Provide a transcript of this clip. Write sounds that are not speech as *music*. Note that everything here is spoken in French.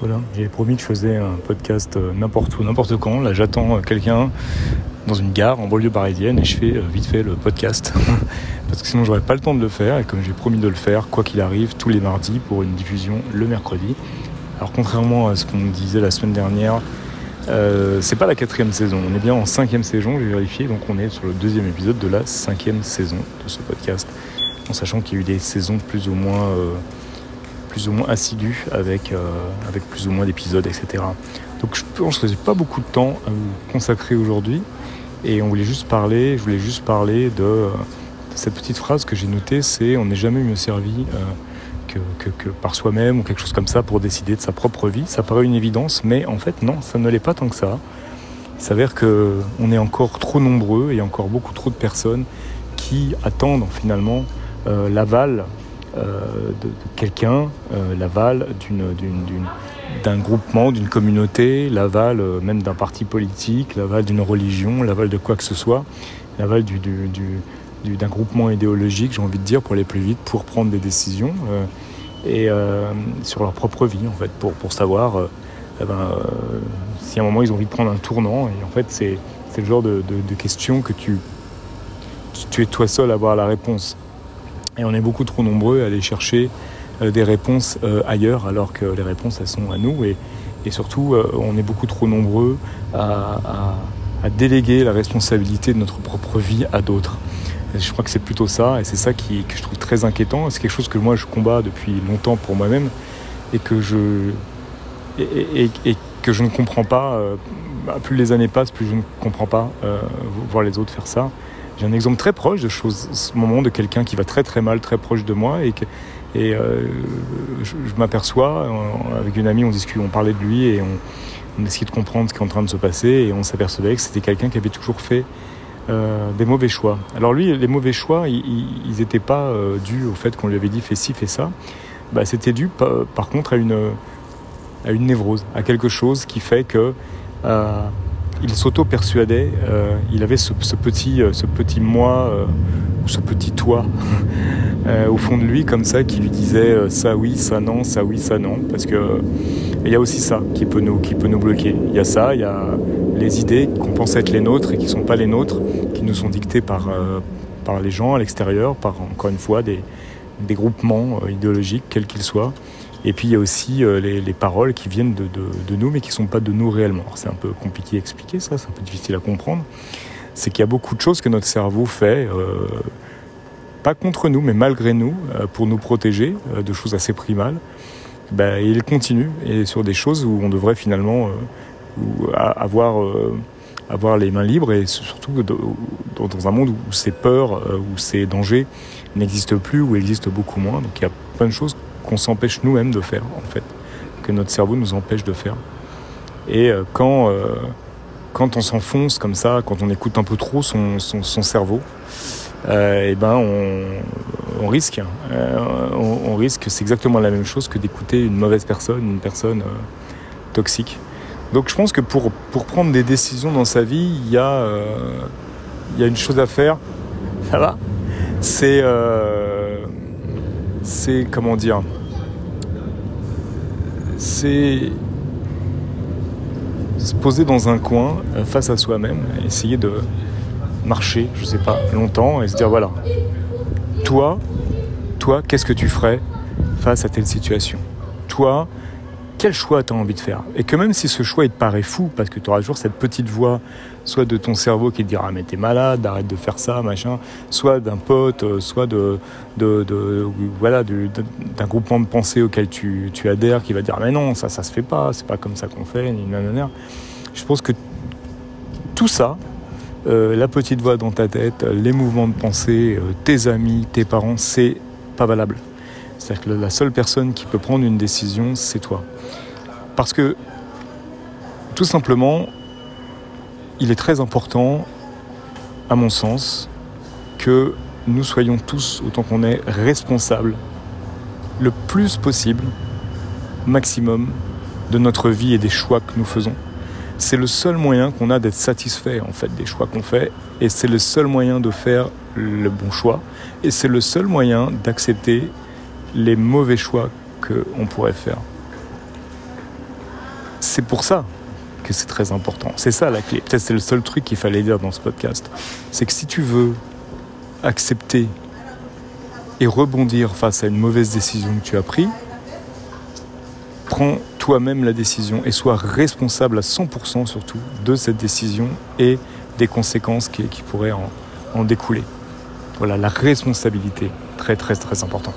Voilà, j'ai promis que je faisais un podcast euh, n'importe où, n'importe quand. Là, j'attends euh, quelqu'un dans une gare en banlieue parisienne et je fais euh, vite fait le podcast. *laughs* Parce que sinon, j'aurais pas le temps de le faire. Et comme j'ai promis de le faire, quoi qu'il arrive, tous les mardis pour une diffusion le mercredi. Alors, contrairement à ce qu'on disait la semaine dernière, euh, c'est pas la quatrième saison. On est bien en cinquième saison, j'ai vérifié. Donc, on est sur le deuxième épisode de la cinquième saison de ce podcast. En sachant qu'il y a eu des saisons plus ou moins. Plus ou moins assidu avec, euh, avec plus ou moins d'épisodes, etc. Donc je pense que j'ai pas beaucoup de temps à vous consacrer aujourd'hui. Et on voulait juste parler, je voulais juste parler de, de cette petite phrase que j'ai notée, c'est on n'est jamais mieux servi euh, que, que, que, par soi-même ou quelque chose comme ça pour décider de sa propre vie. Ça paraît une évidence, mais en fait non, ça ne l'est pas tant que ça. Il s'avère qu'on est encore trop nombreux et encore beaucoup trop de personnes qui attendent finalement euh, l'aval euh, de, de quelqu'un, euh, l'aval d'un groupement, d'une communauté, l'aval euh, même d'un parti politique, l'aval d'une religion, l'aval de quoi que ce soit, l'aval du, du, du, d'un groupement idéologique, j'ai envie de dire, pour aller plus vite, pour prendre des décisions euh, et euh, sur leur propre vie, en fait, pour, pour savoir euh, eh ben, si à un moment ils ont envie de prendre un tournant. Et en fait, c'est, c'est le genre de, de, de questions que tu, tu es toi seul à avoir la réponse. Et on est beaucoup trop nombreux à aller chercher euh, des réponses euh, ailleurs, alors que les réponses, elles sont à nous. Et, surtout, euh, on est beaucoup trop nombreux à, déléguer la responsabilité de notre propre vie à d'autres. Je crois que c'est plutôt ça, et c'est ça qui, que je trouve très inquiétant. C'est quelque chose que moi, je combats depuis longtemps pour moi-même, et que je, et, que je ne comprends pas. Bah, plus les années passent, plus je ne comprends pas voir les autres faire ça. J'ai un exemple très proche de choses, ce moment de quelqu'un qui va très très mal, très proche de moi et, que, euh, je, m'aperçois, avec une amie, on discute, on parlait de lui et on, essayait de comprendre ce qui est en train de se passer et on s'apercevait que c'était quelqu'un qui avait toujours fait euh, des mauvais choix. Alors lui, les mauvais choix, ils n'étaient pas euh, dus au fait qu'on lui avait dit fais ci, fais ça. Bah, c'était dû par, par, contre à une, à une névrose, à quelque chose qui fait que il s'auto-persuadait, euh, il avait ce, ce, petit, moi, euh, ce petit toi *laughs* euh, au fond de lui comme ça qui lui disait euh, ça oui, ça non, ça oui, ça non. Parce que il y a aussi ça qui peut nous, qui peut nous bloquer. Il y a ça, il y a les idées qu'on pense être les nôtres et qui ne sont pas les nôtres, qui nous sont dictées par, euh, les gens à l'extérieur, par encore une fois des groupements idéologiques, quels qu'ils soient. Et puis il y a aussi euh, les, les, paroles qui viennent de, nous, mais qui ne sont pas de nous réellement. C'est un peu compliqué à expliquer ça, c'est un peu difficile à comprendre. C'est qu'il y a beaucoup de choses que notre cerveau fait, euh, pas contre nous, mais malgré nous, euh, pour nous protéger de choses assez primales. Ben, il continue, et sur des choses où on devrait finalement avoir, avoir les mains libres, et surtout dans, un monde où ces peurs, où ces dangers n'existent plus, ou existent beaucoup moins. Donc il y a plein de choses qu'on s'empêche nous-mêmes de faire, en fait, que notre cerveau nous empêche de faire. Et euh, quand, euh, quand on s'enfonce comme ça, quand on écoute un peu trop son, cerveau, euh, et ben on, risque. Risque, c'est exactement la même chose que d'écouter une mauvaise personne, une personne toxique. Donc je pense que pour, prendre des décisions dans sa vie, il y, a, y a une chose à faire. Ça va? C'est c'est comment dire? C'est se poser dans un coin euh, face à soi-même, essayer de marcher, je sais pas, longtemps et se dire voilà, toi, toi, qu'est-ce que tu ferais face à telle situation? Toi, quel choix tu as envie de faire? Et que même si ce choix te paraît fou, parce que tu auras toujours cette petite voix, soit de ton cerveau qui te dira mais t'es malade, arrête de faire ça, machin, soit d'un pote, euh, soit de, de, voilà d'un groupement de pensée auquel tu, adhères qui va dire mais non ça ça se fait pas, c'est pas comme ça qu'on fait, ni nanana. Je pense que tout ça, euh, la petite voix dans ta tête, les mouvements de pensée, euh, tes amis, tes parents, c'est pas valable. C'est-à-dire que la seule personne qui peut prendre une décision, c'est toi. Parce que, tout simplement, il est très important, à mon sens, que nous soyons tous, autant qu'on est, responsables le plus possible, maximum, de notre vie et des choix que nous faisons. C'est le seul moyen qu'on a d'être satisfait en fait des choix qu'on fait et c'est le seul moyen de faire le bon choix et c'est le seul moyen d'accepter les mauvais choix qu'on pourrait faire. C'est pour ça que c'est très important. C'est ça la clé. Peut-être c'est le seul truc qu'il fallait dire dans ce podcast. C'est que si tu veux accepter et rebondir face à une mauvaise décision que tu as prise, prends toi-même la décision et sois responsable à 100% surtout de cette décision et des conséquences qui, pourraient en, en découler. Voilà, la responsabilité, très très très important.